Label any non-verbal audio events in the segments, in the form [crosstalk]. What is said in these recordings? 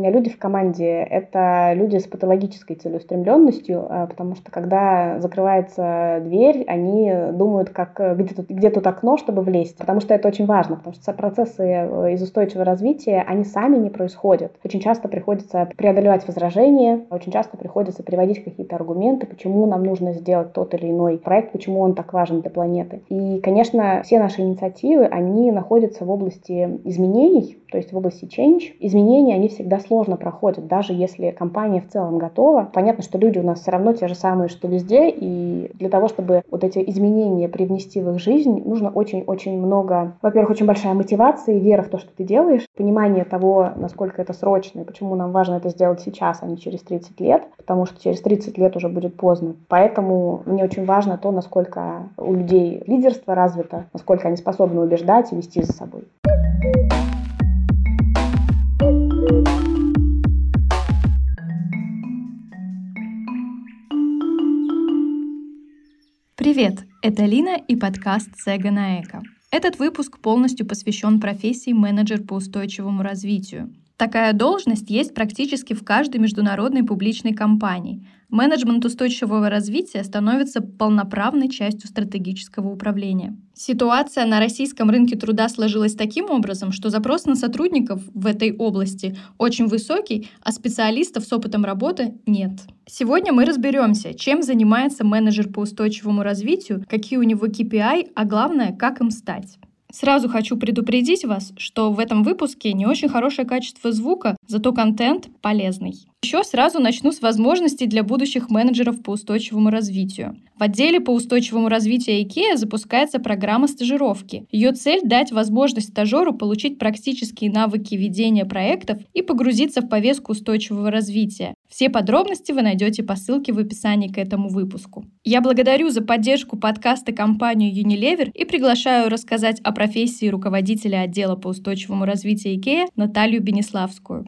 меня люди в команде — это люди с патологической целеустремленностью, а, потому что когда закрывается дверь, они думают, как где тут, где тут окно, чтобы влезть, потому что это очень важно, потому что процессы э, из устойчивого развития, они сами не происходят. Очень часто приходится преодолевать возражения, очень часто приходится приводить какие-то аргументы, почему нам нужно сделать тот или иной проект, почему он так важен для планеты. И, конечно, все наши инициативы, они находятся в области изменений, то есть в области change. Изменения, они всегда сложно проходят, даже если компания в целом готова. Понятно, что люди у нас все равно те же самые, что везде, и для того, чтобы вот эти изменения привнести в их жизнь, нужно очень-очень много, во-первых, очень большая мотивация и вера в то, что ты делаешь, понимание того, насколько это срочно, и почему нам важно это сделать сейчас, а не через 30 лет, потому что через 30 лет уже будет поздно. Поэтому мне очень важно то, насколько у людей лидерство развито, насколько они способны убеждать и вести за собой. Привет, это Лина и подкаст «Сега на Эко». Этот выпуск полностью посвящен профессии менеджер по устойчивому развитию. Такая должность есть практически в каждой международной публичной компании. Менеджмент устойчивого развития становится полноправной частью стратегического управления. Ситуация на российском рынке труда сложилась таким образом, что запрос на сотрудников в этой области очень высокий, а специалистов с опытом работы нет. Сегодня мы разберемся, чем занимается менеджер по устойчивому развитию, какие у него KPI, а главное, как им стать. Сразу хочу предупредить вас, что в этом выпуске не очень хорошее качество звука, зато контент полезный. Еще сразу начну с возможностей для будущих менеджеров по устойчивому развитию. В отделе по устойчивому развитию IKEA запускается программа стажировки. Ее цель – дать возможность стажеру получить практические навыки ведения проектов и погрузиться в повестку устойчивого развития. Все подробности вы найдете по ссылке в описании к этому выпуску. Я благодарю за поддержку подкаста компанию Unilever и приглашаю рассказать о профессии руководителя отдела по устойчивому развитию IKEA Наталью Бенеславскую.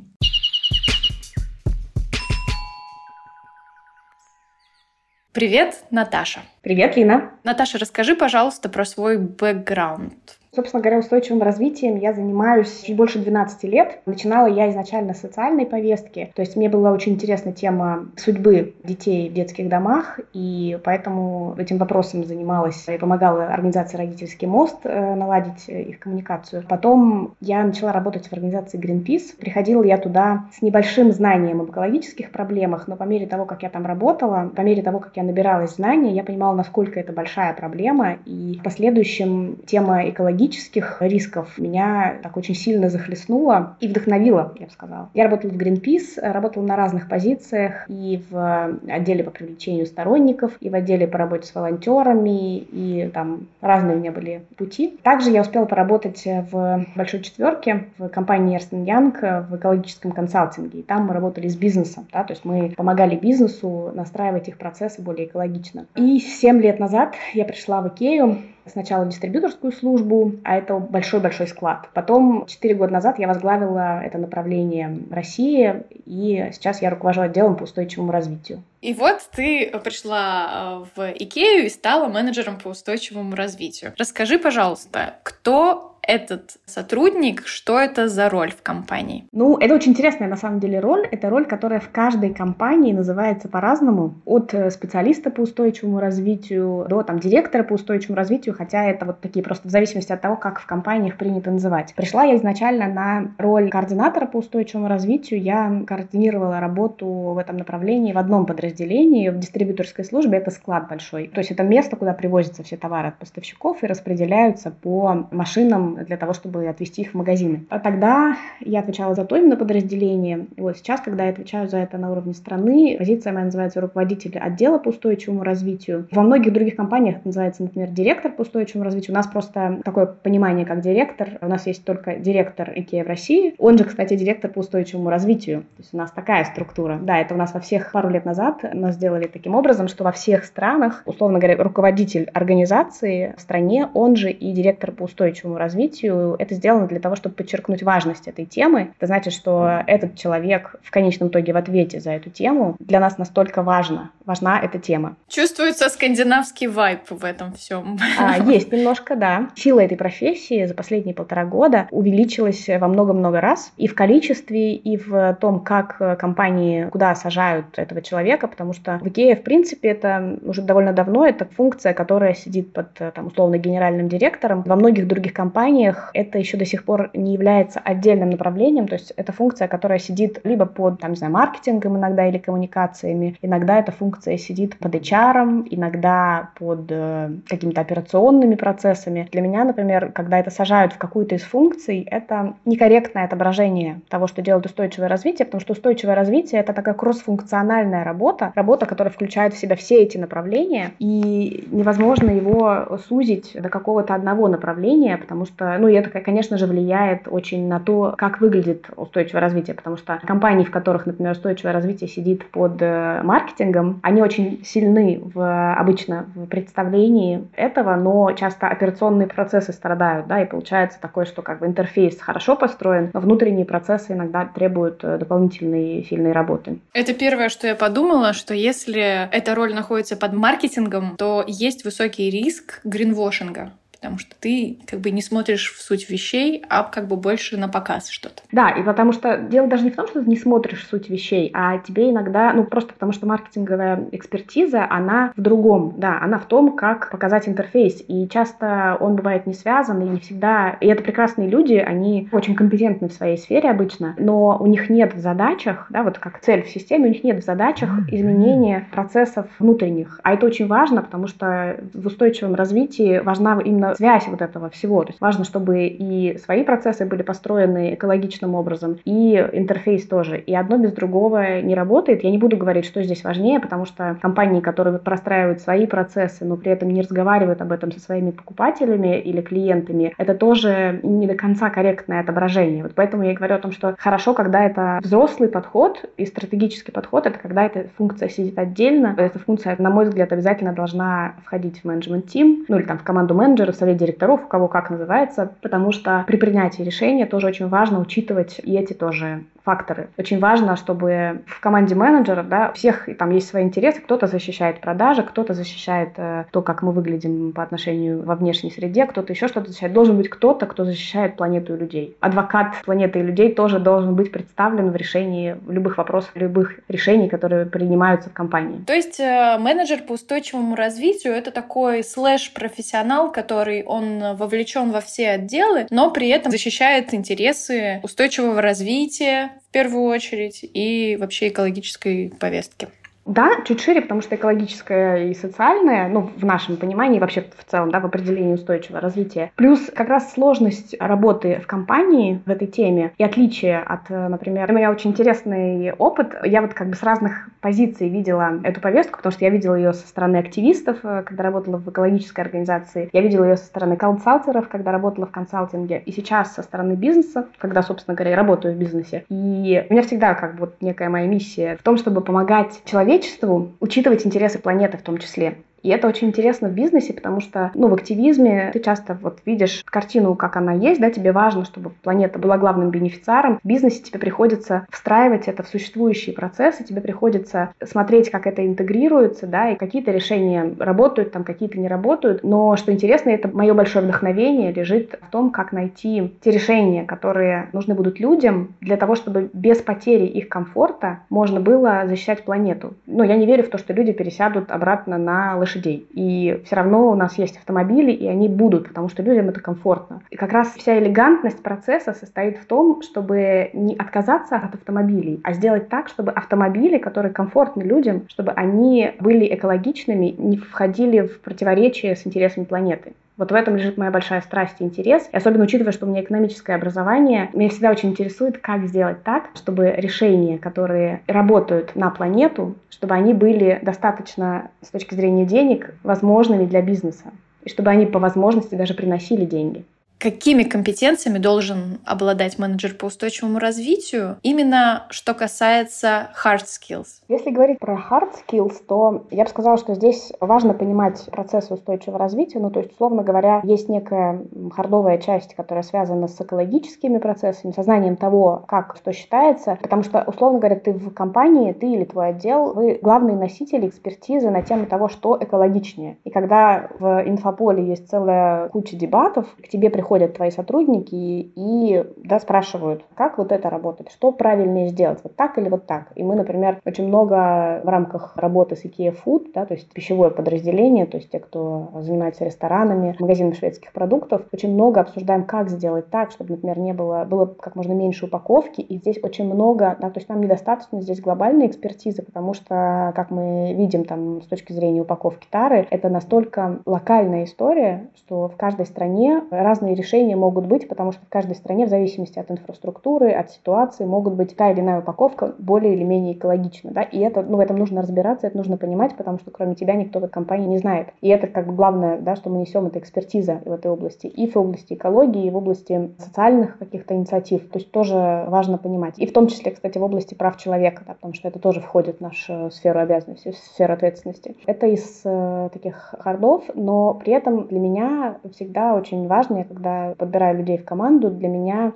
Привет, Наташа. Привет, Лина. Наташа, расскажи, пожалуйста, про свой бэкграунд. Собственно говоря, устойчивым развитием я занимаюсь чуть больше 12 лет. Начинала я изначально с социальной повестки, то есть мне была очень интересна тема судьбы детей в детских домах, и поэтому этим вопросом занималась и помогала организации «Родительский мост» э, наладить их коммуникацию. Потом я начала работать в организации Greenpeace. Приходила я туда с небольшим знанием об экологических проблемах, но по мере того, как я там работала, по мере того, как я набиралась знаний, я понимала, насколько это большая проблема, и в последующем тема экологии экологических рисков меня так очень сильно захлестнуло и вдохновило, я бы сказала. Я работала в Greenpeace, работала на разных позициях и в отделе по привлечению сторонников, и в отделе по работе с волонтерами, и там разные у меня были пути. Также я успела поработать в большой четверке в компании Эрстен Янг в экологическом консалтинге, и там мы работали с бизнесом, да, то есть мы помогали бизнесу настраивать их процессы более экологично. И 7 лет назад я пришла в Икею, сначала дистрибьюторскую службу, а это большой-большой склад. Потом, 4 года назад, я возглавила это направление России, и сейчас я руковожу отделом по устойчивому развитию. И вот ты пришла э, в Икею и стала менеджером по устойчивому развитию. Расскажи, пожалуйста, кто этот сотрудник, что это за роль в компании? Ну, это очень интересная на самом деле роль. Это роль, которая в каждой компании называется по-разному. От э, специалиста по устойчивому развитию до там, директора по устойчивому развитию, хотя это вот такие просто в зависимости от того, как в компаниях принято называть. Пришла я изначально на роль координатора по устойчивому развитию. Я координировала работу в этом направлении в одном подразделении, в дистрибьюторской службе. Это склад большой. То есть это место, куда привозятся все товары от поставщиков и распределяются по машинам для того, чтобы отвести их в магазины. А тогда я отвечала за то именно подразделение. И вот сейчас, когда я отвечаю за это на уровне страны, позиция моя называется руководитель отдела по устойчивому развитию. Во многих других компаниях это называется, например, директор по устойчивому развитию. У нас просто такое понимание, как директор. У нас есть только директор IKEA в России. Он же, кстати, директор по устойчивому развитию. То есть у нас такая структура. Да, это у нас во всех пару лет назад нас сделали таким образом, что во всех странах, условно говоря, руководитель организации в стране, он же и директор по устойчивому развитию развитию, это сделано для того, чтобы подчеркнуть важность этой темы. Это значит, что этот человек в конечном итоге в ответе за эту тему. Для нас настолько важно, важна эта тема. Чувствуется скандинавский вайп в этом всем. А, есть немножко, да. Сила этой профессии за последние полтора года увеличилась во много-много раз и в количестве, и в том, как компании куда сажают этого человека, потому что в Икее, в принципе, это уже довольно давно, это функция, которая сидит под, там, условно, генеральным директором. Во многих других компаниях это еще до сих пор не является отдельным направлением, то есть это функция, которая сидит либо под, там, не знаю, маркетингом иногда или коммуникациями, иногда эта функция сидит под HR, иногда под э, какими-то операционными процессами. Для меня, например, когда это сажают в какую-то из функций, это некорректное отображение того, что делает устойчивое развитие, потому что устойчивое развитие — это такая кроссфункциональная работа, работа, которая включает в себя все эти направления, и невозможно его сузить до какого-то одного направления, потому что, ну, и это, конечно же, влияет очень на то, как выглядит устойчивое развитие, потому что компании, в которых, например, устойчивое развитие сидит под э, маркетингом, они очень сильны в, обычно в представлении этого, но часто операционные процессы страдают, да, и получается такое, что как бы интерфейс хорошо построен, но внутренние процессы иногда требуют э, дополнительной сильной работы. Это первое, что я подумала, что если эта роль находится под маркетингом, то есть высокий риск гринвошинга потому что ты как бы не смотришь в суть вещей, а как бы больше на показ что-то. Да, и потому что дело даже не в том, что ты не смотришь в суть вещей, а тебе иногда, ну просто потому что маркетинговая экспертиза, она в другом, да, она в том, как показать интерфейс, и часто он бывает не связан, и не всегда, и это прекрасные люди, они очень компетентны в своей сфере обычно, но у них нет в задачах, да, вот как цель в системе, у них нет в задачах изменения процессов внутренних, а это очень важно, потому что в устойчивом развитии важна именно связь вот этого всего. То есть важно, чтобы и свои процессы были построены экологичным образом, и интерфейс тоже. И одно без другого не работает. Я не буду говорить, что здесь важнее, потому что компании, которые простраивают свои процессы, но при этом не разговаривают об этом со своими покупателями или клиентами, это тоже не до конца корректное отображение. Вот поэтому я говорю о том, что хорошо, когда это взрослый подход и стратегический подход, это когда эта функция сидит отдельно. Эта функция, на мой взгляд, обязательно должна входить в менеджмент-тим, ну или там в команду менеджеров, совет директоров, у кого как называется, потому что при принятии решения тоже очень важно учитывать и эти тоже факторы. Очень важно, чтобы в команде менеджеров, да, всех там есть свои интересы, кто-то защищает продажи, кто-то защищает э, то, как мы выглядим по отношению во внешней среде, кто-то еще что-то защищает. Должен быть кто-то, кто защищает планету и людей. Адвокат планеты и людей тоже должен быть представлен в решении любых вопросов, любых решений, которые принимаются в компании. То есть э, менеджер по устойчивому развитию это такой слэш-профессионал, который он вовлечен во все отделы, но при этом защищает интересы устойчивого развития, в первую очередь и вообще экологической повестки. Да, чуть шире, потому что экологическое и социальное, ну, в нашем понимании, вообще в целом, да, в определении устойчивого развития. Плюс как раз сложность работы в компании в этой теме и отличие от, например, у меня очень интересный опыт. Я вот как бы с разных позиций видела эту повестку, потому что я видела ее со стороны активистов, э, когда работала в экологической организации. Я видела ее со стороны консалтеров, когда работала в консалтинге. И сейчас со стороны бизнеса, когда, собственно говоря, я работаю в бизнесе. И у меня всегда как бы вот некая моя миссия в том, чтобы помогать человеку человечеству учитывать интересы планеты в том числе. И это очень интересно в бизнесе, потому что, ну, в активизме ты часто вот видишь картину, как она есть, да, тебе важно, чтобы планета была главным бенефициаром. В бизнесе тебе приходится встраивать это в существующие процессы, тебе приходится смотреть, как это интегрируется, да, и какие-то решения работают, там какие-то не работают. Но что интересно, это мое большое вдохновение лежит в том, как найти те решения, которые нужны будут людям для того, чтобы без потери их комфорта можно было защищать планету. Но я не верю в то, что люди пересядут обратно на лошадь лошадей. И все равно у нас есть автомобили, и они будут, потому что людям это комфортно. И как раз вся элегантность процесса состоит в том, чтобы не отказаться от автомобилей, а сделать так, чтобы автомобили, которые комфортны людям, чтобы они были экологичными, не входили в противоречие с интересами планеты. Вот в этом лежит моя большая страсть и интерес. И особенно учитывая, что у меня экономическое образование, меня всегда очень интересует, как сделать так, чтобы решения, которые работают на планету, чтобы они были достаточно с точки зрения денег возможными для бизнеса. И чтобы они по возможности даже приносили деньги. Какими компетенциями должен обладать менеджер по устойчивому развитию, именно что касается hard skills? Если говорить про hard skills, то я бы сказала, что здесь важно понимать процессы устойчивого развития. Ну, то есть, условно говоря, есть некая хардовая часть, которая связана с экологическими процессами, сознанием того, как что считается. Потому что, условно говоря, ты в компании, ты или твой отдел, вы главные носители экспертизы на тему того, что экологичнее. И когда в инфополе есть целая куча дебатов, к тебе приходят твои сотрудники и да, спрашивают, как вот это работает, что правильнее сделать, вот так или вот так. И мы, например, очень много в рамках работы с IKEA Food, да, то есть пищевое подразделение, то есть те, кто занимается ресторанами, магазинами шведских продуктов, очень много обсуждаем, как сделать так, чтобы, например, не было, было как можно меньше упаковки, и здесь очень много, да, то есть нам недостаточно здесь глобальной экспертизы, потому что, как мы видим там с точки зрения упаковки тары, это настолько локальная история, что в каждой стране разные решения могут быть, потому что в каждой стране, в зависимости от инфраструктуры, от ситуации, могут быть та или иная упаковка более или менее экологична, да, и это, ну, в этом нужно разбираться, это нужно понимать, потому что кроме тебя никто в этой компании не знает. И это как бы главное, да, что мы несем, это экспертиза в этой области, и в области экологии, и в области социальных каких-то инициатив, то есть тоже важно понимать. И в том числе, кстати, в области прав человека, да, потому что это тоже входит в нашу сферу обязанностей, в сферу ответственности. Это из э, таких хардов, но при этом для меня всегда очень важно, я когда подбираю людей в команду, для меня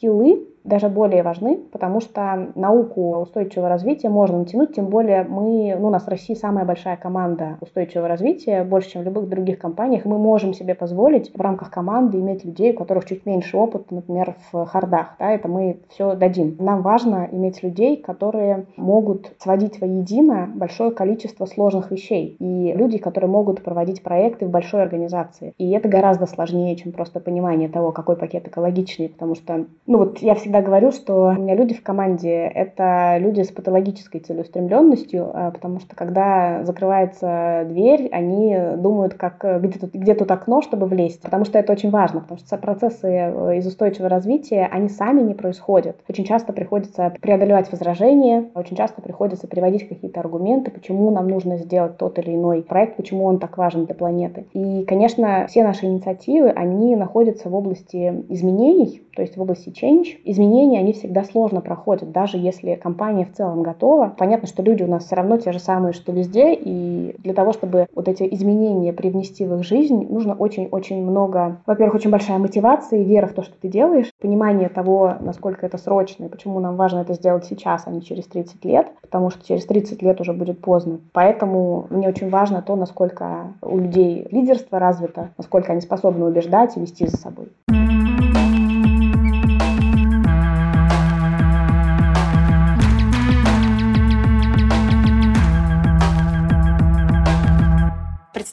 софт-скиллы даже более важны, потому что науку устойчивого развития можно натянуть, тем более мы, ну, у нас в России самая большая команда устойчивого развития, больше, чем в любых других компаниях, мы можем себе позволить в рамках команды иметь людей, у которых чуть меньше опыта, например, в хардах, да, это мы все дадим. Нам важно иметь людей, которые могут сводить воедино большое количество сложных вещей, и люди, которые могут проводить проекты в большой организации. И это гораздо сложнее, чем просто понимание того, какой пакет экологичный, потому что, ну, вот я всегда говорю, что у меня люди в команде — это люди с патологической целеустремленностью, а, потому что когда закрывается дверь, они думают, как где тут, где тут окно, чтобы влезть, потому что это очень важно, потому что процессы э, из устойчивого развития, они сами не происходят. Очень часто приходится преодолевать возражения, очень часто приходится приводить какие-то аргументы, почему нам нужно сделать тот или иной проект, почему он так важен для планеты. И, конечно, все наши инициативы, они находятся в области изменений, то есть в области change. Изменения, они всегда сложно проходят, даже если компания в целом готова. Понятно, что люди у нас все равно те же самые, что везде, и для того, чтобы вот эти изменения привнести в их жизнь, нужно очень-очень много, во-первых, очень большая мотивация и вера в то, что ты делаешь, понимание того, насколько это срочно, и почему нам важно это сделать сейчас, а не через 30 лет, потому что через 30 лет уже будет поздно. Поэтому мне очень важно то, насколько у людей лидерство развито, насколько они способны убеждать и вести за собой.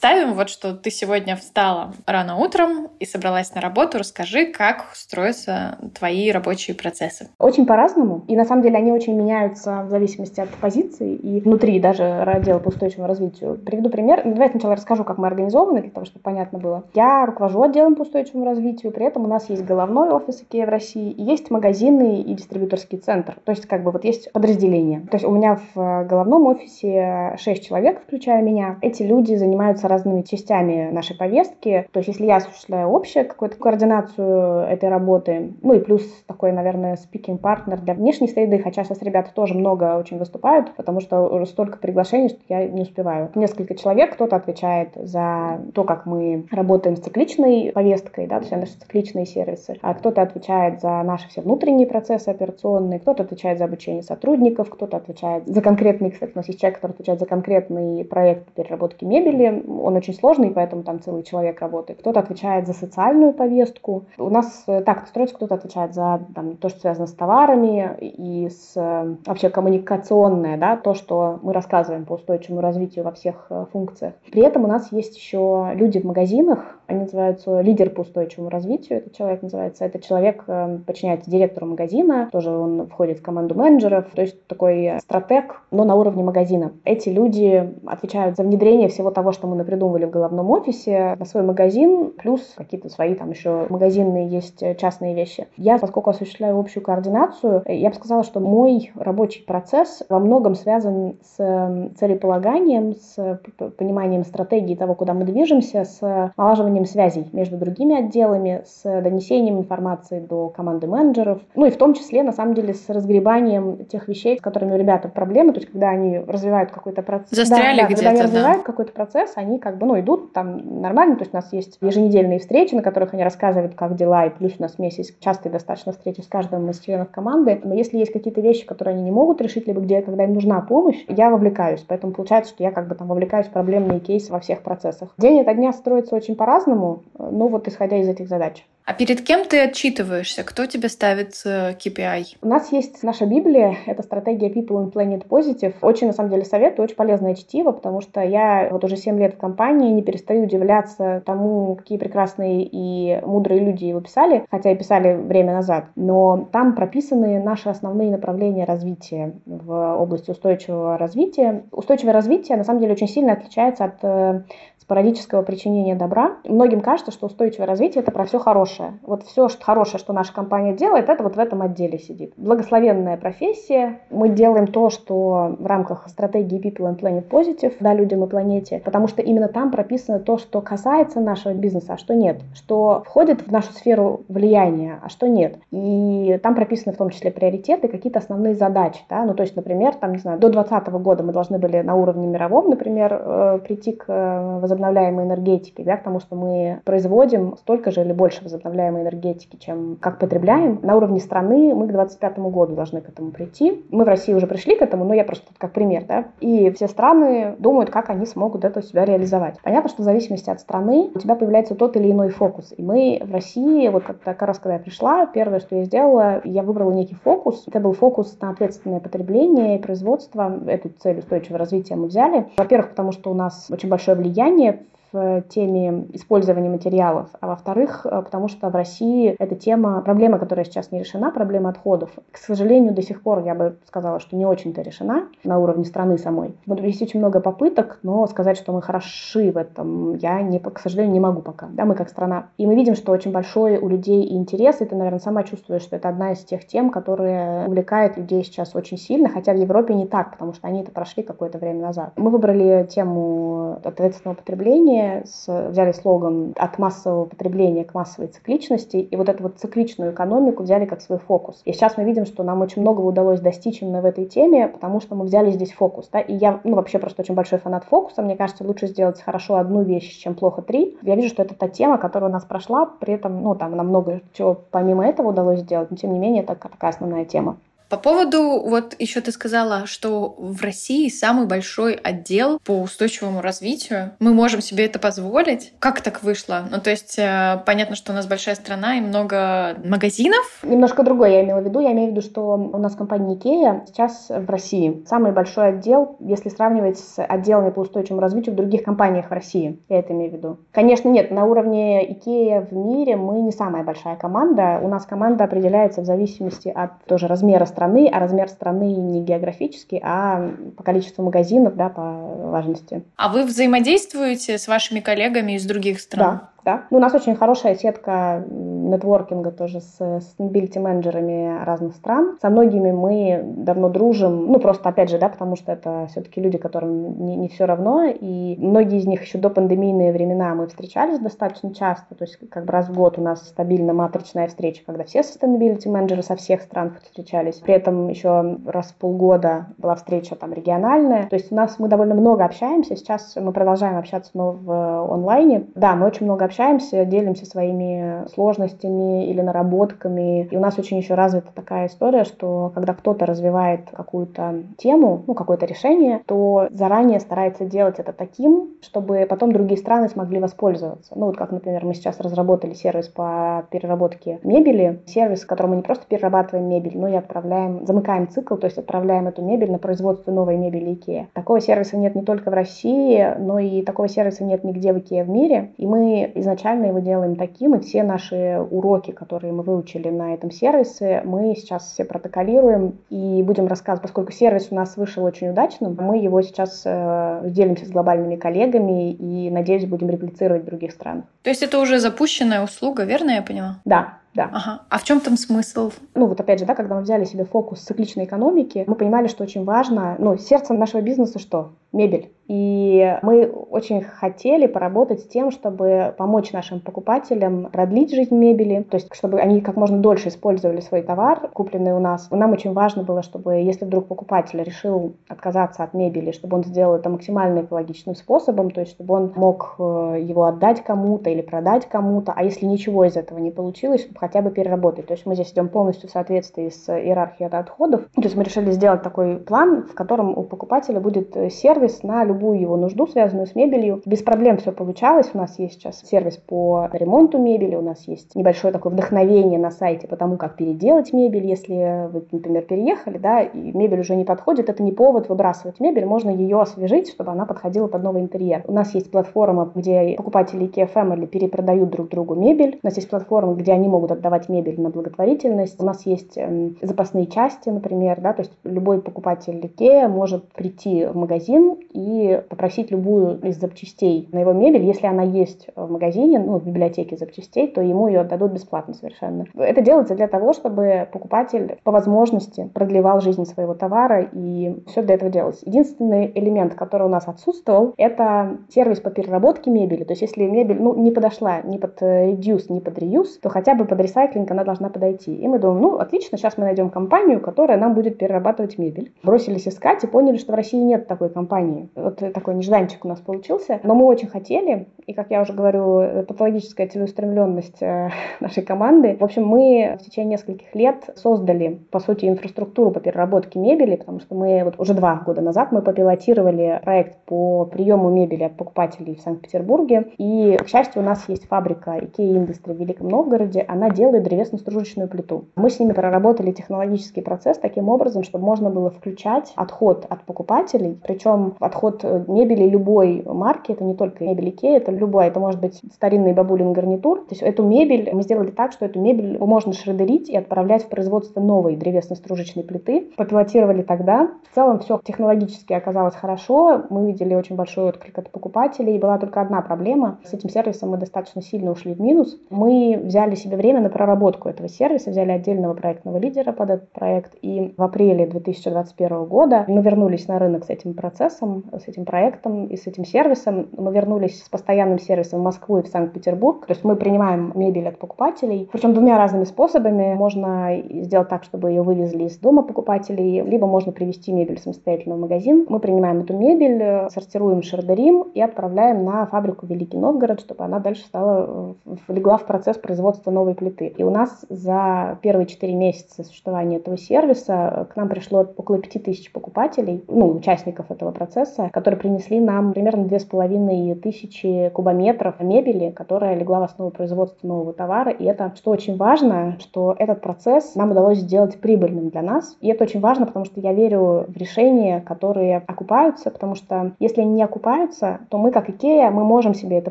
Представим вот, что ты сегодня встала рано утром и собралась на работу. Расскажи, как строятся твои рабочие процессы. Очень по-разному. И на самом деле они очень меняются в зависимости от позиции и внутри даже отдела по устойчивому развитию. Приведу пример. Ну, давай сначала расскажу, как мы организованы, для того, чтобы понятно было. Я руковожу отделом по устойчивому развитию, при этом у нас есть головной офис IKEA в России, есть магазины и дистрибьюторский центр. То есть как бы вот есть подразделение. То есть у меня в головном офисе 6 человек, включая меня. Эти люди занимаются разными частями нашей повестки. То есть если я осуществляю общую какую-то координацию этой работы, ну и плюс такой, наверное, спикинг-партнер для внешней среды, хотя сейчас ребята тоже много очень выступают, потому что столько приглашений, что я не успеваю. Несколько человек, кто-то отвечает за то, как мы работаем с цикличной повесткой, да, то есть наши цикличные сервисы, а кто-то отвечает за наши все внутренние процессы операционные, кто-то отвечает за обучение сотрудников, кто-то отвечает за конкретный, кстати, у нас есть человек, который отвечает за конкретный проект переработки мебели, он очень сложный, поэтому там целый человек работает. Кто-то отвечает за социальную повестку. У нас э, так строится, кто-то отвечает за там, то, что связано с товарами и с э, вообще коммуникационное, да, то, что мы рассказываем по устойчивому развитию во всех э, функциях. При этом у нас есть еще люди в магазинах, они называются лидер по устойчивому развитию, этот человек называется. Это человек подчиняется директору магазина, тоже он входит в команду менеджеров, то есть такой стратег, но на уровне магазина. Эти люди отвечают за внедрение всего того, что мы, придумывали в головном офисе на свой магазин, плюс какие-то свои там еще магазинные есть частные вещи. Я, поскольку осуществляю общую координацию, я бы сказала, что мой рабочий процесс во многом связан с целеполаганием, с пониманием стратегии того, куда мы движемся, с налаживанием связей между другими отделами, с донесением информации до команды менеджеров, ну и в том числе, на самом деле, с разгребанием тех вещей, с которыми у ребят проблемы, то есть когда они развивают какой-то процесс. Застряли да, да, когда они развивают да. какой-то процесс, они как бы, ну, идут там нормально, то есть у нас есть еженедельные встречи, на которых они рассказывают, как дела, и плюс у нас есть частые достаточно встречи с каждым из членов команды, но если есть какие-то вещи, которые они не могут решить, либо где, когда им нужна помощь, я вовлекаюсь, поэтому получается, что я как бы там вовлекаюсь в проблемные кейсы во всех процессах. День от дня строится очень по-разному, ну вот исходя из этих задач. А перед кем ты отчитываешься? Кто тебе ставит KPI? У нас есть наша Библия, это стратегия People in Planet Positive. Очень, на самом деле, советую, очень полезное чтиво, потому что я вот уже 7 лет в компании, не перестаю удивляться тому, какие прекрасные и мудрые люди его писали, хотя и писали время назад. Но там прописаны наши основные направления развития в области устойчивого развития. Устойчивое развитие, на самом деле, очень сильно отличается от э, спорадического причинения добра. Многим кажется, что устойчивое развитие – это про все хорошее. Вот все что хорошее, что наша компания делает, это вот в этом отделе сидит. Благословенная профессия. Мы делаем то, что в рамках стратегии People and Planet Positive, да, людям и планете, потому что именно там прописано то, что касается нашего бизнеса, а что нет, что входит в нашу сферу влияния, а что нет. И там прописаны в том числе приоритеты, какие-то основные задачи. Да? Ну, то есть, например, там, не знаю, до 2020 года мы должны были на уровне мировом, например, э, прийти к э, возобновляемой энергетики, да, потому что мы производим столько же или больше возобновляемой энергетики, чем как потребляем. На уровне страны мы к 2025 году должны к этому прийти. Мы в России уже пришли к этому, но я просто как пример, да. И все страны думают, как они смогут это у себя реализовать. Понятно, что в зависимости от страны у тебя появляется тот или иной фокус. И мы в России, вот как раз когда я пришла, первое, что я сделала, я выбрала некий фокус. Это был фокус на ответственное потребление и производство. Эту цель устойчивого развития мы взяли. Во-первых, потому что у нас очень большое влияние решение в теме использования материалов, а во-вторых, э, потому что в России эта тема, проблема, которая сейчас не решена, проблема отходов, к сожалению, до сих пор, я бы сказала, что не очень-то решена на уровне страны самой. Вот есть очень много попыток, но сказать, что мы хороши в этом, я, не, к сожалению, не могу пока. Да, мы как страна. И мы видим, что очень большой у людей интерес, и ты, наверное, сама чувствуешь, что это одна из тех тем, которые увлекает людей сейчас очень сильно, хотя в Европе не так, потому что они это прошли какое-то время назад. Мы выбрали тему ответственного потребления, потребления, с, взяли слоган «от массового потребления к массовой цикличности», и вот эту вот цикличную экономику взяли как свой фокус. И сейчас мы видим, что нам очень многого удалось достичь именно в этой теме, потому что мы взяли здесь фокус. Да? И я ну, вообще просто очень большой фанат фокуса. Мне кажется, лучше сделать хорошо одну вещь, чем плохо три. Я вижу, что это та тема, которая у нас прошла, при этом, ну, там, нам много чего помимо этого удалось сделать, но тем не менее, это такая основная тема. По поводу, вот еще ты сказала, что в России самый большой отдел по устойчивому развитию. Мы можем себе это позволить. Как так вышло? Ну, то есть, э, понятно, что у нас большая страна и много магазинов. Немножко другое я имела в виду. Я имею в виду, что у нас компания Ikea сейчас в России самый большой отдел, если сравнивать с отделами по устойчивому развитию в других компаниях в России. Я это имею в виду. Конечно, нет, на уровне Ikea в мире мы не самая большая команда. У нас команда определяется в зависимости от тоже размера страны, а размер страны не географический, а по количеству магазинов, да, по важности. А вы взаимодействуете с вашими коллегами из других стран? Да, да. Ну, у нас очень хорошая сетка нетворкинга тоже с sustainability-менеджерами разных стран. Со многими мы давно дружим, ну, просто, опять же, да, потому что это все-таки люди, которым не, не все равно, и многие из них еще до пандемийные времена мы встречались достаточно часто, то есть как бы раз в год у нас стабильно матричная встреча, когда все sustainability-менеджеры со всех стран встречались. При этом еще раз в полгода была встреча там региональная. То есть у нас мы довольно много общаемся, сейчас мы продолжаем общаться, но в онлайне. Да, мы очень много общаемся, делимся своими сложностями или наработками. И у нас очень еще развита такая история, что когда кто-то развивает какую-то тему, ну, какое-то решение, то заранее старается делать это таким, чтобы потом другие страны смогли воспользоваться. Ну, вот как, например, мы сейчас разработали сервис по переработке мебели, сервис, в котором мы не просто перерабатываем мебель, но и отправляем, замыкаем цикл, то есть отправляем эту мебель на производство новой мебели IKEA. Такого сервиса нет не только в России, но и такого сервиса нет нигде в IKEA в мире. И мы изначально его делаем таким, и все наши уроки, которые мы выучили на этом сервисе, мы сейчас все протоколируем и будем рассказывать, поскольку сервис у нас вышел очень удачным, мы его сейчас э, делимся с глобальными коллегами и, надеюсь, будем реплицировать в других странах. То есть это уже запущенная услуга, верно я поняла? Да, да. Ага. А в чем там смысл? Ну вот опять же, да, когда мы взяли себе фокус цикличной экономики, мы понимали, что очень важно, ну, сердце нашего бизнеса что? Мебель. И мы очень хотели поработать с тем, чтобы помочь нашим покупателям продлить жизнь мебели, то есть чтобы они как можно дольше использовали свой товар, купленный у нас. Нам очень важно было, чтобы если вдруг покупатель решил отказаться от мебели, чтобы он сделал это максимально экологичным способом, то есть чтобы он мог э, его отдать кому-то или продать кому-то, а если ничего из этого не получилось, чтобы хотя бы переработать. То есть мы здесь идем полностью в соответствии с иерархией отходов. То есть мы решили сделать такой план, в котором у покупателя будет сервис на любую его нужду, связанную с мебелью. Без проблем все получалось. У нас есть сейчас сервис по ремонту мебели, у нас есть небольшое такое вдохновение на сайте по тому, как переделать мебель, если вы, например, переехали, да, и мебель уже не подходит, это не повод выбрасывать мебель, можно ее освежить, чтобы она подходила под новый интерьер. У нас есть платформа, где покупатели IKEA Family перепродают друг другу мебель. У нас есть платформа, где они могут отдавать мебель на благотворительность. У нас есть эм, запасные части, например, да, то есть любой покупатель IKEA может прийти в магазин и попросить любую из запчастей на его мебель, если она есть в магазине, ну, в библиотеке запчастей, то ему ее отдадут бесплатно совершенно. Это делается для того, чтобы покупатель по возможности продлевал жизнь своего товара, и все для этого делалось. Единственный элемент, который у нас отсутствовал, это сервис по переработке мебели. То есть если мебель ну, не подошла ни под reduce, ни под reuse, то хотя бы под ресайклинг она должна подойти. И мы думаем, ну, отлично, сейчас мы найдем компанию, которая нам будет перерабатывать мебель. Бросились искать и поняли, что в России нет такой компании. Вот такой нежданчик у нас получился. Но мы очень хотели, и, как я уже говорю, патологическая целеустремленность э, [laughs] нашей команды. В общем, мы в течение нескольких лет создали, по сути, инфраструктуру по переработке мебели, потому что мы вот уже два года назад мы попилотировали проект по приему мебели от покупателей в Санкт-Петербурге. И, к счастью, у нас есть фабрика IKEA Industry в Великом Новгороде. Она делает древесно-стружечную плиту. Мы с ними проработали технологический процесс таким образом, чтобы можно было включать отход от покупателей, причем отход мебели любой марки, это не только мебель Икея, это любой, это может быть старинный бабулин гарнитур. То есть эту мебель мы сделали так, что эту мебель можно шредерить и отправлять в производство новой древесно-стружечной плиты. Попилотировали тогда. В целом все технологически оказалось хорошо. Мы видели очень большой отклик от покупателей. Была только одна проблема. С этим сервисом мы достаточно сильно ушли в минус. Мы взяли себе время на проработку этого сервиса, взяли отдельного проектного лидера под этот проект. И в апреле 2021 года мы вернулись на рынок с этим процессом, с этим проектом и с этим сервисом. Мы вернулись с постоянным сервисом в Москву и в Санкт-Петербург. То есть мы принимаем мебель от покупателей. Причем двумя разными способами. Можно сделать так, чтобы ее вывезли из дома покупателей, либо можно привезти мебель самостоятельно в магазин. Мы принимаем эту мебель, сортируем, шардерим и отправляем на фабрику Великий Новгород, чтобы она дальше стала, легла в процесс производства новой плиты. И у нас за первые четыре месяца существования этого сервиса к нам пришло около пяти тысяч покупателей, ну, участников этого процесса, которые принесли нам примерно две с половиной тысячи кубометров мебели, которая легла в основу производства нового товара. И это, что очень важно, что этот процесс нам удалось сделать прибыльным для нас. И это очень важно, потому что я верю в решения, которые окупаются, потому что если они не окупаются, то мы, как Икея, мы можем себе это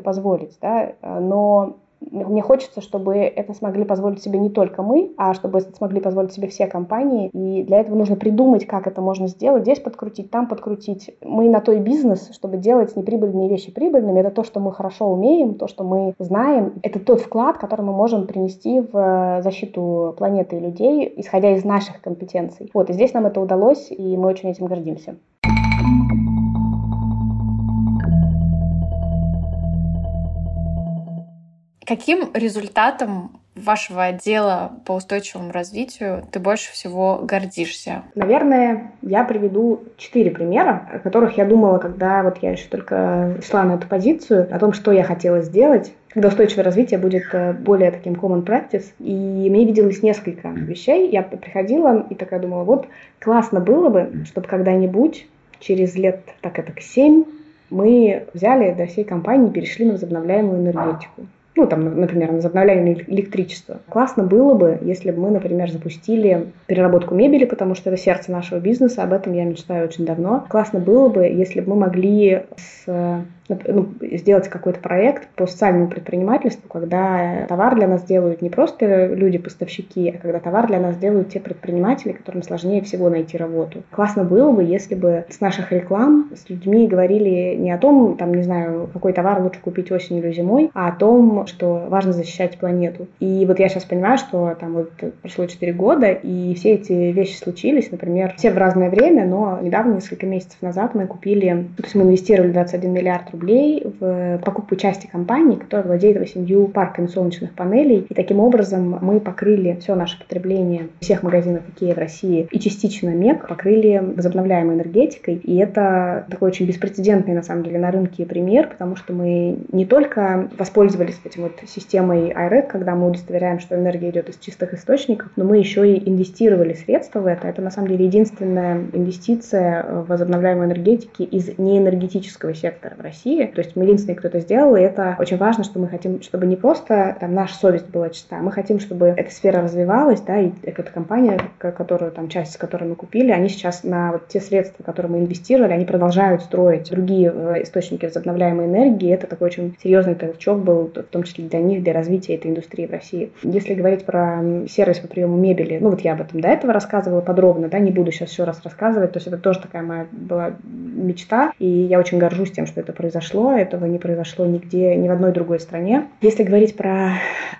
позволить, да, но мне хочется, чтобы это смогли позволить себе не только мы, а чтобы это смогли позволить себе все компании. И для этого нужно придумать, как это можно сделать. Здесь подкрутить, там подкрутить. Мы на то и бизнес, чтобы делать неприбыльные вещи прибыльными. Это то, что мы хорошо умеем, то, что мы знаем. Это тот вклад, который мы можем принести в защиту планеты и людей, исходя из наших компетенций. Вот, и здесь нам это удалось, и мы очень этим гордимся. Каким результатом вашего отдела по устойчивому развитию ты больше всего гордишься? Наверное, я приведу четыре примера, о которых я думала, когда вот я еще только шла на эту позицию, о том, что я хотела сделать когда устойчивое развитие будет э, более таким common practice. И мне виделось несколько вещей. Я приходила и такая думала, вот классно было бы, чтобы когда-нибудь через лет так это семь мы взяли до всей компании перешли на возобновляемую энергетику ну, там, например, возобновляемое электричество. Классно было бы, если бы мы, например, запустили переработку мебели, потому что это сердце нашего бизнеса, об этом я мечтаю очень давно. Классно было бы, если бы мы могли с сделать какой-то проект по социальному предпринимательству, когда товар для нас делают не просто люди-поставщики, а когда товар для нас делают те предприниматели, которым сложнее всего найти работу. Классно было бы, если бы с наших реклам с людьми говорили не о том, там, не знаю, какой товар лучше купить осенью или зимой, а о том, что важно защищать планету. И вот я сейчас понимаю, что там вот прошло 4 года, и все эти вещи случились, например, все в разное время, но недавно, несколько месяцев назад, мы купили, то есть мы инвестировали 21 миллиард рублей в покупку части компании, которая владеет 8 парками солнечных панелей, и таким образом мы покрыли все наше потребление всех магазинов Икея в России и частично МЕК покрыли возобновляемой энергетикой, и это такой очень беспрецедентный, на самом деле, на рынке пример, потому что мы не только воспользовались этим вот системой IREC, когда мы удостоверяем, что энергия идет из чистых источников, но мы еще и инвестировали средства в это. Это, на самом деле, единственная инвестиция в возобновляемой энергетики из неэнергетического сектора в России. То есть мы единственные, кто это сделал, и это очень важно, что мы хотим, чтобы не просто там наша совесть была чиста, мы хотим, чтобы эта сфера развивалась, да, и эта компания, которую там часть, которой мы купили, они сейчас на вот те средства, которые мы инвестировали, они продолжают строить другие э, источники возобновляемой энергии. Это такой очень серьезный толчок был, в том числе для них, для развития этой индустрии в России. Если говорить про сервис по приему мебели, ну вот я об этом до этого рассказывала подробно, да, не буду сейчас еще раз рассказывать, то есть это тоже такая моя была мечта, и я очень горжусь тем, что это произошло, этого не произошло нигде, ни в одной другой стране. Если говорить про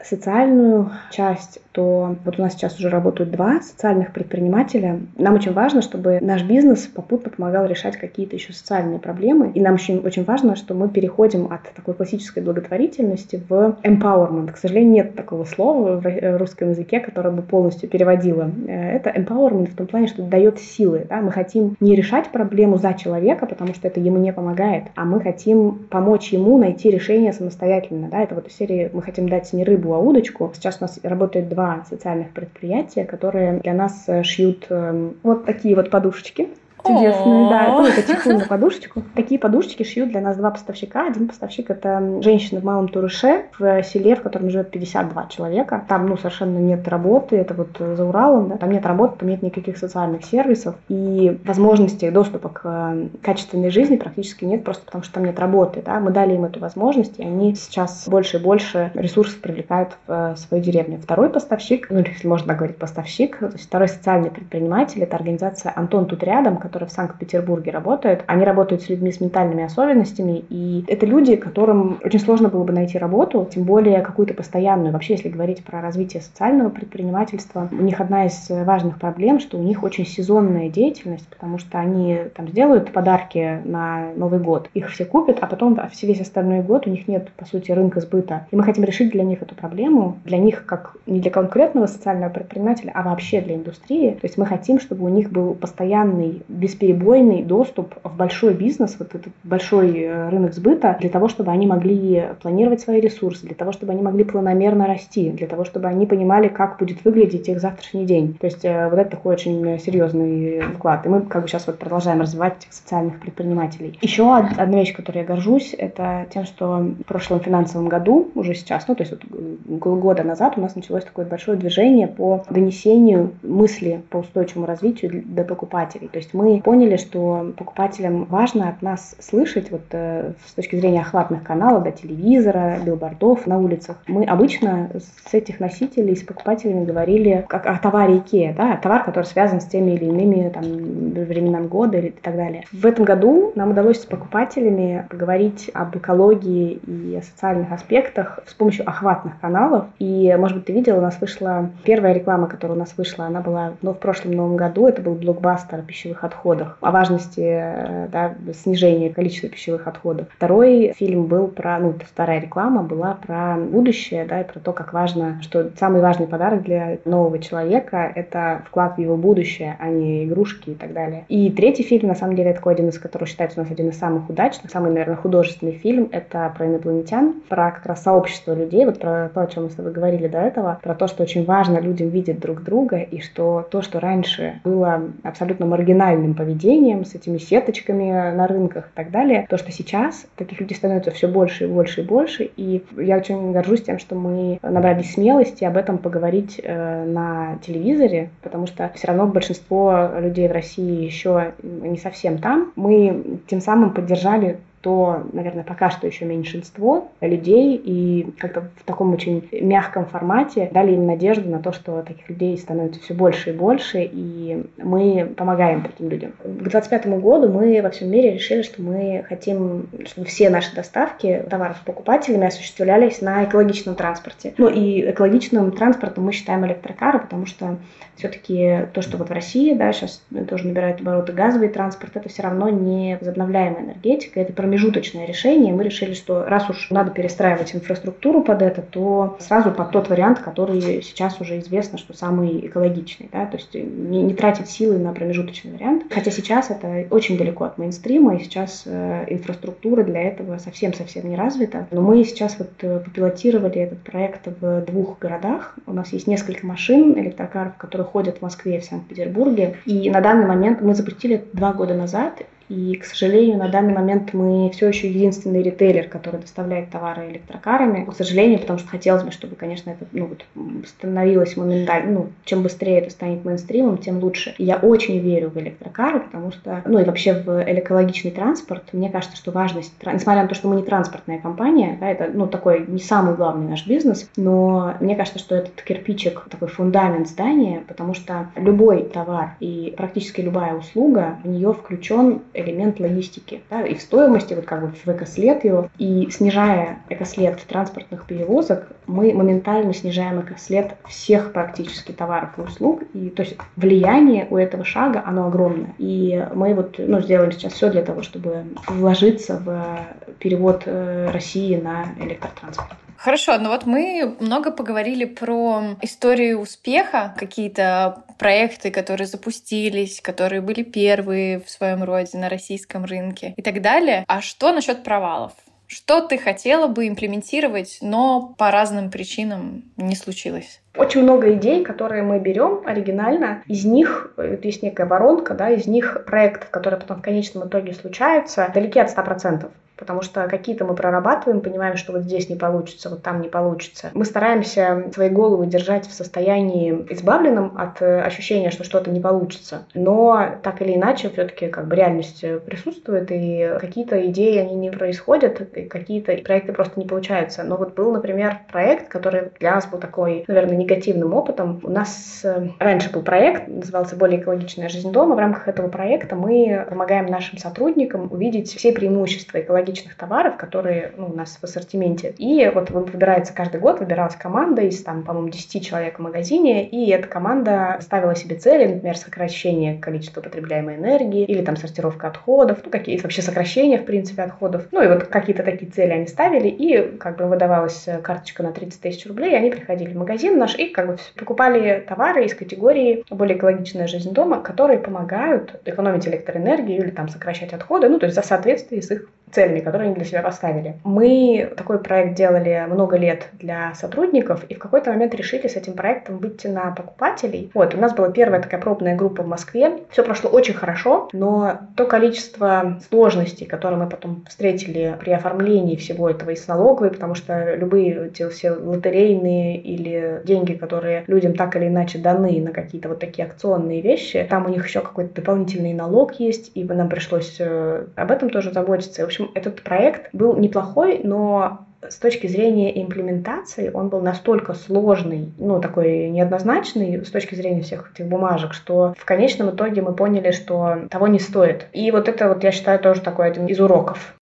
социальную часть, то вот у нас сейчас уже работают два социальных предпринимателя. Нам очень важно, чтобы наш бизнес попутно помогал решать какие-то еще социальные проблемы. И нам очень, очень важно, что мы переходим от такой классической благотворительности в empowerment. К сожалению, нет такого слова в русском языке, которое бы полностью переводило. Э, это empowerment в том плане, что дает силы. Да? Мы хотим не решать проблему за человека, потому что это ему не помогает, а мы хотим помочь ему найти решение самостоятельно. Да? Это вот из серии мы хотим дать не рыбу, а удочку. Сейчас у нас работает два социальных предприятия, которые для нас э, шьют эм, вот такие вот подушечки чудесные, да, это тихую подушечку. Такие подушечки шьют для нас два поставщика. Один поставщик — это женщина в Малом Турыше, в селе, в котором живет 52 человека. Там, ну, совершенно нет работы, это вот за Уралом, да, там нет работы, там нет никаких социальных сервисов, и возможности доступа к э, качественной жизни практически нет, просто потому что там нет работы, да. Мы дали им эту возможность, и они сейчас больше и больше ресурсов привлекают в э, свою деревню. Второй поставщик, ну, если можно так говорить, поставщик, то есть второй социальный предприниматель, это организация «Антон тут рядом», которые в Санкт-Петербурге работают, они работают с людьми с ментальными особенностями, и это люди, которым очень сложно было бы найти работу, тем более какую-то постоянную. Вообще, если говорить про развитие социального предпринимательства, у них одна из важных проблем, что у них очень сезонная деятельность, потому что они там сделают подарки на Новый год, их все купят, а потом весь остальной год у них нет, по сути, рынка сбыта. И мы хотим решить для них эту проблему, для них как не для конкретного социального предпринимателя, а вообще для индустрии. То есть мы хотим, чтобы у них был постоянный бесперебойный доступ в большой бизнес, вот этот большой э, рынок сбыта, для того, чтобы они могли планировать свои ресурсы, для того, чтобы они могли планомерно расти, для того, чтобы они понимали, как будет выглядеть их завтрашний день. То есть э, вот это такой очень серьезный вклад. И мы как бы сейчас вот продолжаем развивать этих социальных предпринимателей. Еще одна вещь, которой я горжусь, это тем, что в прошлом финансовом году, уже сейчас, ну то есть вот года назад у нас началось такое большое движение по донесению мысли по устойчивому развитию до покупателей. То есть мы поняли, что покупателям важно от нас слышать вот э, с точки зрения охватных каналов, до телевизора, билбордов на улицах. Мы обычно с этих носителей, с покупателями говорили как о товаре Икеа, да, товар, который связан с теми или иными там, временами года и так далее. В этом году нам удалось с покупателями поговорить об экологии и о социальных аспектах с помощью охватных каналов. И, может быть, ты видела, у нас вышла первая реклама, которая у нас вышла, она была ну, в прошлом новом году, это был блокбастер пищевых отходов отходах, о важности э, да, снижения количества пищевых отходов. Второй фильм был про, ну, вторая реклама была про будущее, да, и про то, как важно, что самый важный подарок для нового человека — это вклад в его будущее, а не игрушки и так далее. И третий фильм, на самом деле, такой один из которых считается у нас один из самых удачных, самый, наверное, художественный фильм, это про инопланетян, про как раз сообщество людей, вот про то, о чем мы с тобой говорили до этого, про то, что очень важно людям видеть друг друга, и что то, что раньше было абсолютно маргинальным неправильным поведением, с этими сеточками на рынках и так далее. То, что сейчас таких людей становится все больше и больше и больше. И я очень горжусь тем, что мы набрались смелости об этом поговорить э, на телевизоре, потому что все равно большинство людей в России еще не совсем там. Мы тем самым поддержали то, наверное, пока что еще меньшинство людей, и как-то в таком очень мягком формате дали им надежду на то, что таких людей становится все больше и больше, и мы помогаем таким людям. К 2025 году мы во всем мире решили, что мы хотим, чтобы все наши доставки товаров покупателями осуществлялись на экологичном транспорте. Ну и экологичным транспортом мы считаем электрокары, потому что все-таки то, что вот в России, да, сейчас тоже набирает обороты газовый транспорт, это все равно не возобновляемая энергетика, это промежуточное решение. Мы решили, что раз уж надо перестраивать инфраструктуру под это, то сразу под тот вариант, который сейчас уже известно, что самый экологичный, да, то есть не, не тратить силы на промежуточный вариант. Хотя сейчас это очень далеко от мейнстрима, и сейчас э, инфраструктура для этого совсем-совсем не развита. Но мы сейчас вот э, попилотировали этот проект в двух городах. У нас есть несколько машин электрокаров, которые ходят в Москве и в Санкт-Петербурге. И на данный момент мы запустили два года назад, и, к сожалению, на данный момент мы все еще единственный ритейлер, который доставляет товары электрокарами. К сожалению, потому что хотелось бы, чтобы, конечно, это ну, вот, становилось моментально. Ну, чем быстрее это станет мейнстримом, тем лучше. И я очень верю в электрокары, потому что, ну и вообще в экологичный транспорт. Мне кажется, что важность, несмотря на то, что мы не транспортная компания, да, это ну, такой не самый главный наш бизнес, но мне кажется, что этот кирпичик, такой фундамент здания, потому что любой товар и практически любая услуга, в нее включен элемент логистики. Да, в стоимости, вот как бы в экослед его, и снижая экослед транспортных перевозок, мы моментально снижаем экослед всех практически товаров и услуг. И, то есть влияние у этого шага, оно огромное. И мы вот ну, сделаем сейчас все для того, чтобы вложиться в перевод э, России на электротранспорт. Хорошо, ну вот мы много поговорили про историю успеха, какие-то проекты, которые запустились, которые были первые в своем роде на российском рынке и так далее. А что насчет провалов? Что ты хотела бы имплементировать, но по разным причинам не случилось? Очень много идей, которые мы берем оригинально. Из них вот есть некая воронка, да, из них проектов, которые потом в конечном итоге случаются, далеки от 100% потому что какие-то мы прорабатываем, понимаем, что вот здесь не получится, вот там не получится. Мы стараемся свои головы держать в состоянии избавленном от э, ощущения, что что-то не получится. Но так или иначе, все-таки как бы реальность присутствует, и какие-то идеи, они не происходят, и какие-то проекты просто не получаются. Но вот был, например, проект, который для нас был такой, наверное, негативным опытом. У нас э, раньше был проект, назывался «Более экологичная жизнь дома». В рамках этого проекта мы помогаем нашим сотрудникам увидеть все преимущества экологии экологичных товаров, которые ну, у нас в ассортименте. И вот выбирается каждый год, выбиралась команда из, там, по-моему, 10 человек в магазине, и эта команда ставила себе цели, например, сокращение количества потребляемой энергии, или там сортировка отходов, ну, какие вообще сокращения, в принципе, отходов. Ну, и вот какие-то такие цели они ставили, и как бы выдавалась карточка на 30 тысяч рублей, и они приходили в магазин наш и как бы покупали товары из категории более экологичная жизнь дома, которые помогают экономить электроэнергию или там сокращать отходы, ну, то есть за соответствие с их целями, которые они для себя поставили. Мы такой проект делали много лет для сотрудников, и в какой-то момент решили с этим проектом выйти на покупателей. Вот, у нас была первая такая пробная группа в Москве. Все прошло очень хорошо, но то количество сложностей, которые мы потом встретили при оформлении всего этого и с налоговой, потому что любые эти все лотерейные или деньги, которые людям так или иначе даны на какие-то вот такие акционные вещи, там у них еще какой-то дополнительный налог есть, и нам пришлось э, об этом тоже заботиться. И, в общем, этот проект был неплохой, но с точки зрения имплементации он был настолько сложный, ну, такой неоднозначный с точки зрения всех этих бумажек, что в конечном итоге мы поняли, что того не стоит. И вот это вот, я считаю, тоже такой один из уроков.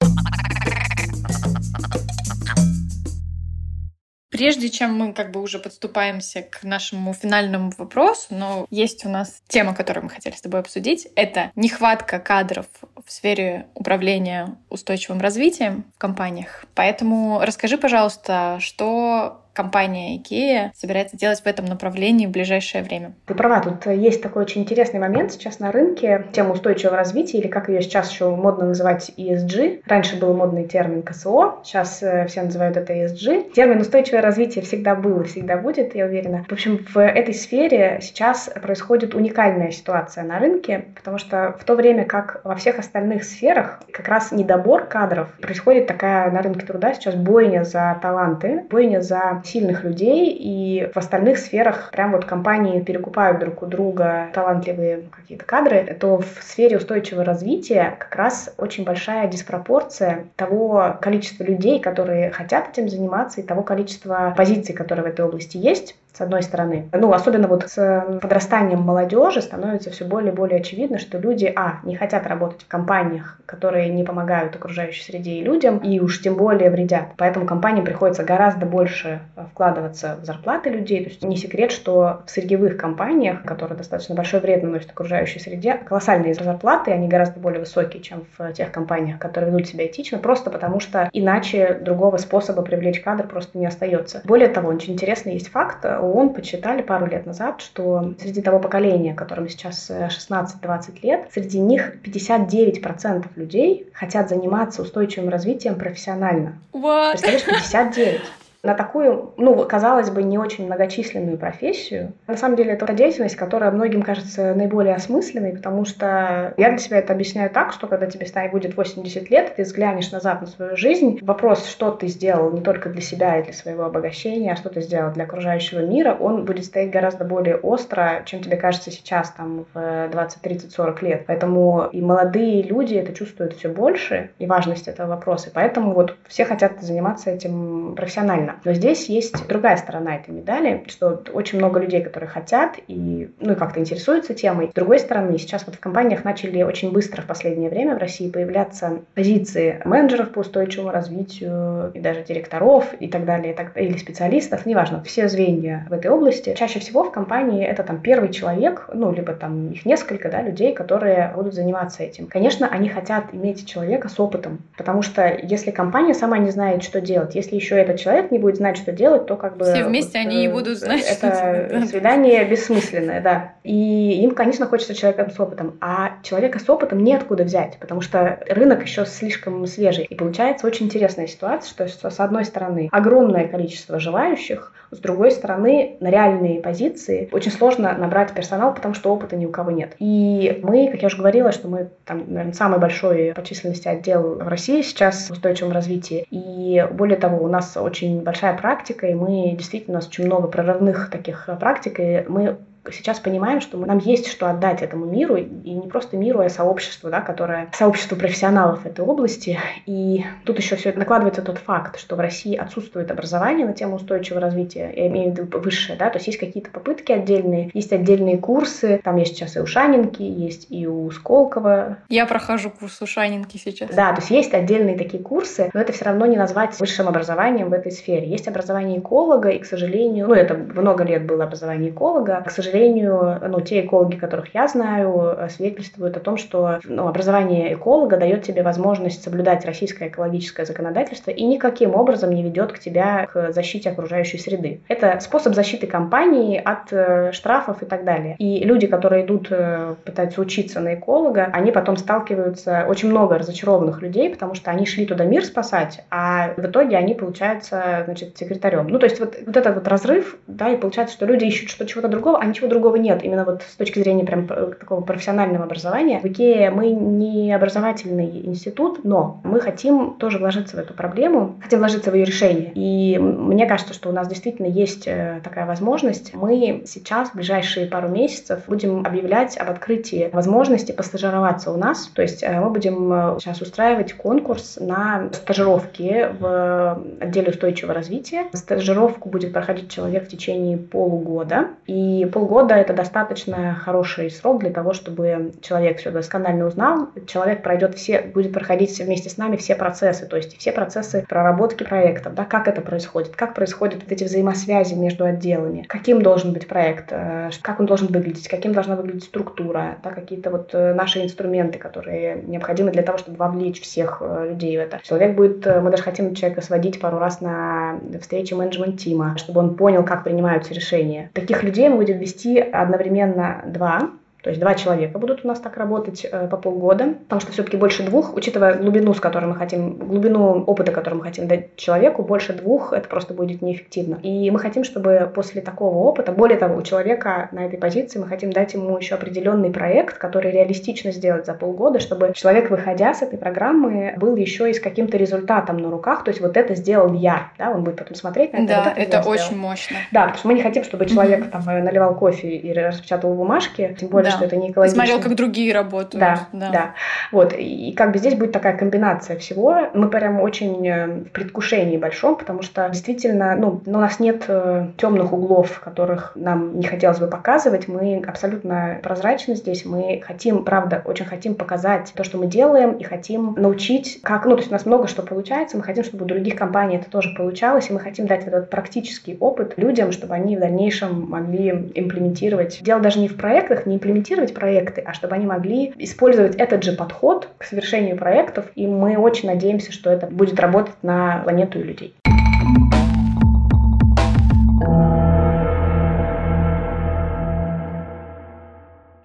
Прежде чем мы как бы уже подступаемся к нашему финальному вопросу, но есть у нас тема, которую мы хотели с тобой обсудить. Это нехватка кадров в сфере управления устойчивым развитием в компаниях. Поэтому расскажи, пожалуйста, что компания IKEA собирается делать в этом направлении в ближайшее время? Ты права, тут есть такой очень интересный момент сейчас на рынке, тема устойчивого развития, или как ее сейчас еще модно называть ESG. Раньше был модный термин КСО, сейчас э, все называют это ESG. Термин устойчивое развитие всегда был и всегда будет, я уверена. В общем, в этой сфере сейчас происходит уникальная ситуация на рынке, потому что в то время как во всех остальных сферах как раз недобор кадров, происходит такая на рынке труда сейчас бойня за таланты, бойня за сильных людей, и в остальных сферах прям вот компании перекупают друг у друга талантливые какие-то кадры, то в сфере устойчивого развития как раз очень большая диспропорция того количества людей, которые хотят этим заниматься, и того количества позиций, которые в этой области есть с одной стороны. Ну, особенно вот с подрастанием молодежи становится все более и более очевидно, что люди, а, не хотят работать в компаниях, которые не помогают окружающей среде и людям, и уж тем более вредят. Поэтому компаниям приходится гораздо больше вкладываться в зарплаты людей. То есть не секрет, что в сырьевых компаниях, которые достаточно большой вред наносят окружающей среде, колоссальные зарплаты, они гораздо более высокие, чем в тех компаниях, которые ведут себя этично, просто потому что иначе другого способа привлечь кадр просто не остается. Более того, очень интересный есть факт, ООН подсчитали пару лет назад, что среди того поколения, которым сейчас 16-20 лет, среди них 59% людей хотят заниматься устойчивым развитием профессионально. What? Представляешь, 59 на такую, ну, казалось бы, не очень многочисленную профессию. На самом деле, это деятельность, которая многим кажется наиболее осмысленной, потому что я для себя это объясняю так, что когда тебе станет будет 80 лет, ты взглянешь назад на свою жизнь, вопрос, что ты сделал не только для себя и для своего обогащения, а что ты сделал для окружающего мира, он будет стоять гораздо более остро, чем тебе кажется сейчас, там, в 20, 30, 40 лет. Поэтому и молодые люди это чувствуют все больше, и важность этого вопроса. Поэтому вот все хотят заниматься этим профессионально. Но здесь есть другая сторона этой медали, что очень много людей, которые хотят и, ну, как-то интересуются темой. С другой стороны, сейчас вот в компаниях начали очень быстро в последнее время в России появляться позиции менеджеров по устойчивому развитию и даже директоров и так далее, и так, или специалистов, неважно, все звенья в этой области. Чаще всего в компании это там первый человек, ну, либо там их несколько, да, людей, которые будут заниматься этим. Конечно, они хотят иметь человека с опытом, потому что если компания сама не знает, что делать, если еще этот человек не будет будет знать, что делать, то как бы... Все вместе вот, они не будут знать, Это что свидание бессмысленное, да. И им, конечно, хочется человека с опытом. А человека с опытом неоткуда взять, потому что рынок еще слишком свежий. И получается очень интересная ситуация, что с одной стороны огромное количество желающих, с другой стороны на реальные позиции очень сложно набрать персонал, потому что опыта ни у кого нет. И мы, как я уже говорила, что мы там, наверное, самый большой по численности отдел в России сейчас в устойчивом развитии. И более того, у нас очень большая практика, и мы действительно, у нас очень много прорывных таких практик, и мы сейчас понимаем, что нам есть что отдать этому миру, и не просто миру, а сообществу, да, которое сообщество профессионалов этой области. И тут еще все накладывается тот факт, что в России отсутствует образование на тему устойчивого развития, я имею в виду высшее, да, то есть есть какие-то попытки отдельные, есть отдельные курсы, там есть сейчас и у Шанинки, есть и у Сколково. Я прохожу курс у Шанинки сейчас. Да, то есть есть отдельные такие курсы, но это все равно не назвать высшим образованием в этой сфере. Есть образование эколога, и, к сожалению, ну, это много лет было образование эколога, к сожалению, сожалению, ну, те экологи, которых я знаю, э, свидетельствуют о том, что ну, образование эколога дает тебе возможность соблюдать российское экологическое законодательство и никаким образом не ведет к тебя к защите окружающей среды. Это способ защиты компании от э, штрафов и так далее. И люди, которые идут, э, пытаются учиться на эколога, они потом сталкиваются, очень много разочарованных людей, потому что они шли туда мир спасать, а в итоге они получаются, значит, секретарем. Ну, то есть вот, вот этот вот разрыв, да, и получается, что люди ищут что чего-то другого, а ничего ничего другого нет. Именно вот с точки зрения прям такого профессионального образования. В Икее мы не образовательный институт, но мы хотим тоже вложиться в эту проблему, хотим вложиться в ее решение. И мне кажется, что у нас действительно есть э, такая возможность. Мы сейчас, в ближайшие пару месяцев, будем объявлять об открытии возможности постажироваться у нас. То есть э, мы будем э, сейчас устраивать конкурс на стажировки в отделе устойчивого развития. Стажировку будет проходить человек в течение полугода. И полгода года это достаточно хороший срок для того, чтобы человек все досконально узнал. Человек пройдет все, будет проходить вместе с нами все процессы, то есть все процессы проработки проектов, да, как это происходит, как происходят вот эти взаимосвязи между отделами, каким должен быть проект, э, как он должен выглядеть, каким должна выглядеть структура, да, какие-то вот э, наши инструменты, которые необходимы для того, чтобы вовлечь всех э, людей в это. Человек будет, мы даже хотим человека сводить пару раз на встречи менеджмент-тима, чтобы он понял, как принимаются решения. Таких людей мы будем вести одновременно два, То есть два человека будут у нас так работать э, по полгода, потому что все-таки больше двух, учитывая глубину, с которой мы хотим, глубину опыта, который мы хотим дать человеку, больше двух это просто будет неэффективно. И мы хотим, чтобы после такого опыта, более того, у человека на этой позиции мы хотим дать ему еще определенный проект, который реалистично сделать за полгода, чтобы человек, выходя с этой программы, был еще и с каким-то результатом на руках, то есть вот это сделал я, да, он будет потом смотреть на это. Да, вот это, это очень сделал. мощно. Да, потому что мы не хотим, чтобы человек mm-hmm. там наливал кофе и распечатал бумажки, тем более, да. Что это не экологично. Смотрел, как другие работают. Да, да, да. Вот, и как бы здесь будет такая комбинация всего. Мы прям очень э, в предвкушении большом, потому что действительно, ну, у нас нет э, темных углов, которых нам не хотелось бы показывать. Мы абсолютно прозрачны здесь. Мы хотим, правда, очень хотим показать то, что мы делаем, и хотим научить, как, ну, то есть у нас много что получается, мы хотим, чтобы у других компаний это тоже получалось, и мы хотим дать этот практический опыт людям, чтобы они в дальнейшем могли имплементировать. Дело даже не в проектах, не имплементировать проекты, а чтобы они могли использовать этот же подход к совершению проектов, и мы очень надеемся, что это будет работать на планету и людей.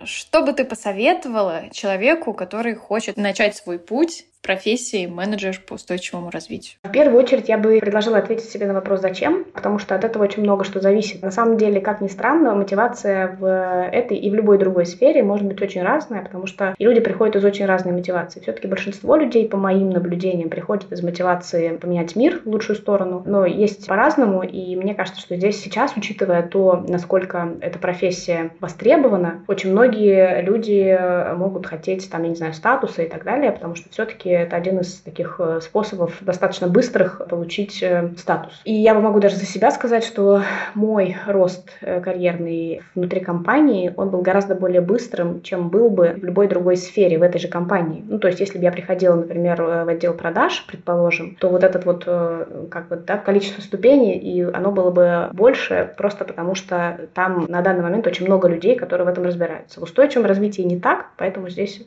Что бы ты посоветовала человеку, который хочет начать свой путь профессии менеджер по устойчивому развитию? В первую очередь я бы предложила ответить себе на вопрос «Зачем?», потому что от этого очень много что зависит. На самом деле, как ни странно, мотивация в этой и в любой другой сфере может быть очень разная, потому что и люди приходят из очень разной мотивации. Все-таки большинство людей, по моим наблюдениям, приходят из мотивации поменять мир в лучшую сторону, но есть по-разному, и мне кажется, что здесь сейчас, учитывая то, насколько эта профессия востребована, очень многие люди могут хотеть, там, я не знаю, статуса и так далее, потому что все-таки это один из таких э, способов достаточно быстрых получить э, статус. И я могу даже за себя сказать, что мой рост э, карьерный внутри компании, он был гораздо более быстрым, чем был бы в любой другой сфере в этой же компании. Ну, то есть, если бы я приходила, например, в отдел продаж, предположим, то вот этот вот как бы, да, количество ступеней, и оно было бы больше просто потому, что там на данный момент очень много людей, которые в этом разбираются. В устойчивом развитии не так, поэтому здесь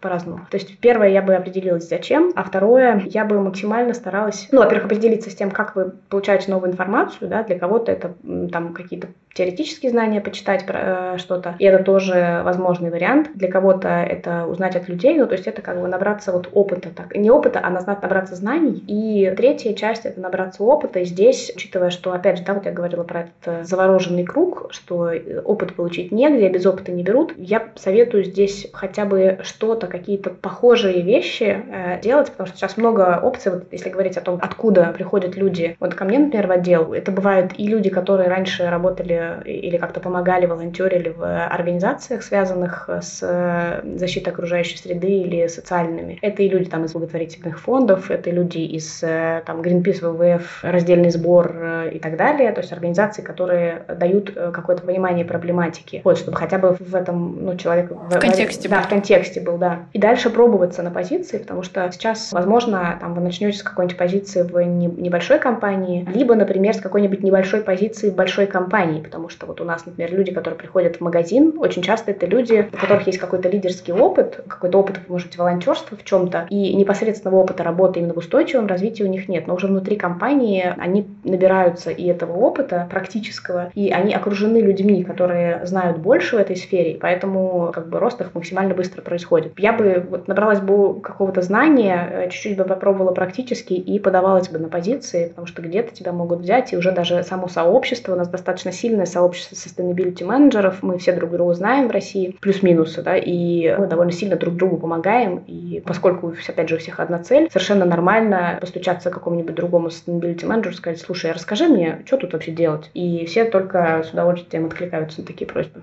по-разному. То есть, первое, я бы определилась определилась зачем, а второе, я бы максимально старалась, ну, во-первых, определиться с тем, как вы получаете новую информацию, да, для кого-то это там какие-то теоретические знания почитать про э, что-то, и это тоже возможный вариант. Для кого-то это узнать от людей, ну, то есть это как бы набраться вот опыта, так, не опыта, а набраться знаний. И третья часть — это набраться опыта, и здесь, учитывая, что, опять же, да, вот я говорила про этот э, завороженный круг, что опыт получить негде, а без опыта не берут, я советую здесь хотя бы что-то, какие-то похожие вещи э, делать, потому что сейчас много опций, вот если говорить о том, откуда приходят люди, вот ко мне, например, в отдел, это бывают и люди, которые раньше работали или как-то помогали, волонтерили в организациях, связанных с э, защитой окружающей среды или социальными. Это и люди там из благотворительных фондов, это люди из э, там Greenpeace, ВВФ, раздельный сбор э, и так далее, то есть организации, которые дают какое-то понимание проблематики, вот, чтобы хотя бы в этом, ну, человек... В, в контексте Да, был. в контексте был, да. И дальше пробоваться на позиции, потому что сейчас, возможно, там вы начнете с какой-нибудь позиции в небольшой компании, либо, например, с какой-нибудь небольшой позиции в большой компании, потому что вот у нас, например, люди, которые приходят в магазин, очень часто это люди, у которых есть какой-то лидерский опыт, какой-то опыт, может быть, волонтерства в чем-то, и непосредственного опыта работы именно в устойчивом развитии у них нет. Но уже внутри компании они набираются и этого опыта практического, и они окружены людьми, которые знают больше в этой сфере, поэтому как бы рост их максимально быстро происходит. Я бы вот набралась бы какого-то знания, э, чуть-чуть бы попробовала практически и подавалась бы на позиции, потому что где-то тебя могут взять, и уже даже само сообщество у нас достаточно сильное огромное сообщество sustainability менеджеров, мы все друг друга знаем в России, плюс-минусы, да, и мы довольно сильно друг другу помогаем, и поскольку, опять же, у всех одна цель, совершенно нормально постучаться к какому-нибудь другому sustainability менеджеру, сказать, слушай, расскажи мне, что тут вообще делать? И все только с удовольствием откликаются на такие просьбы.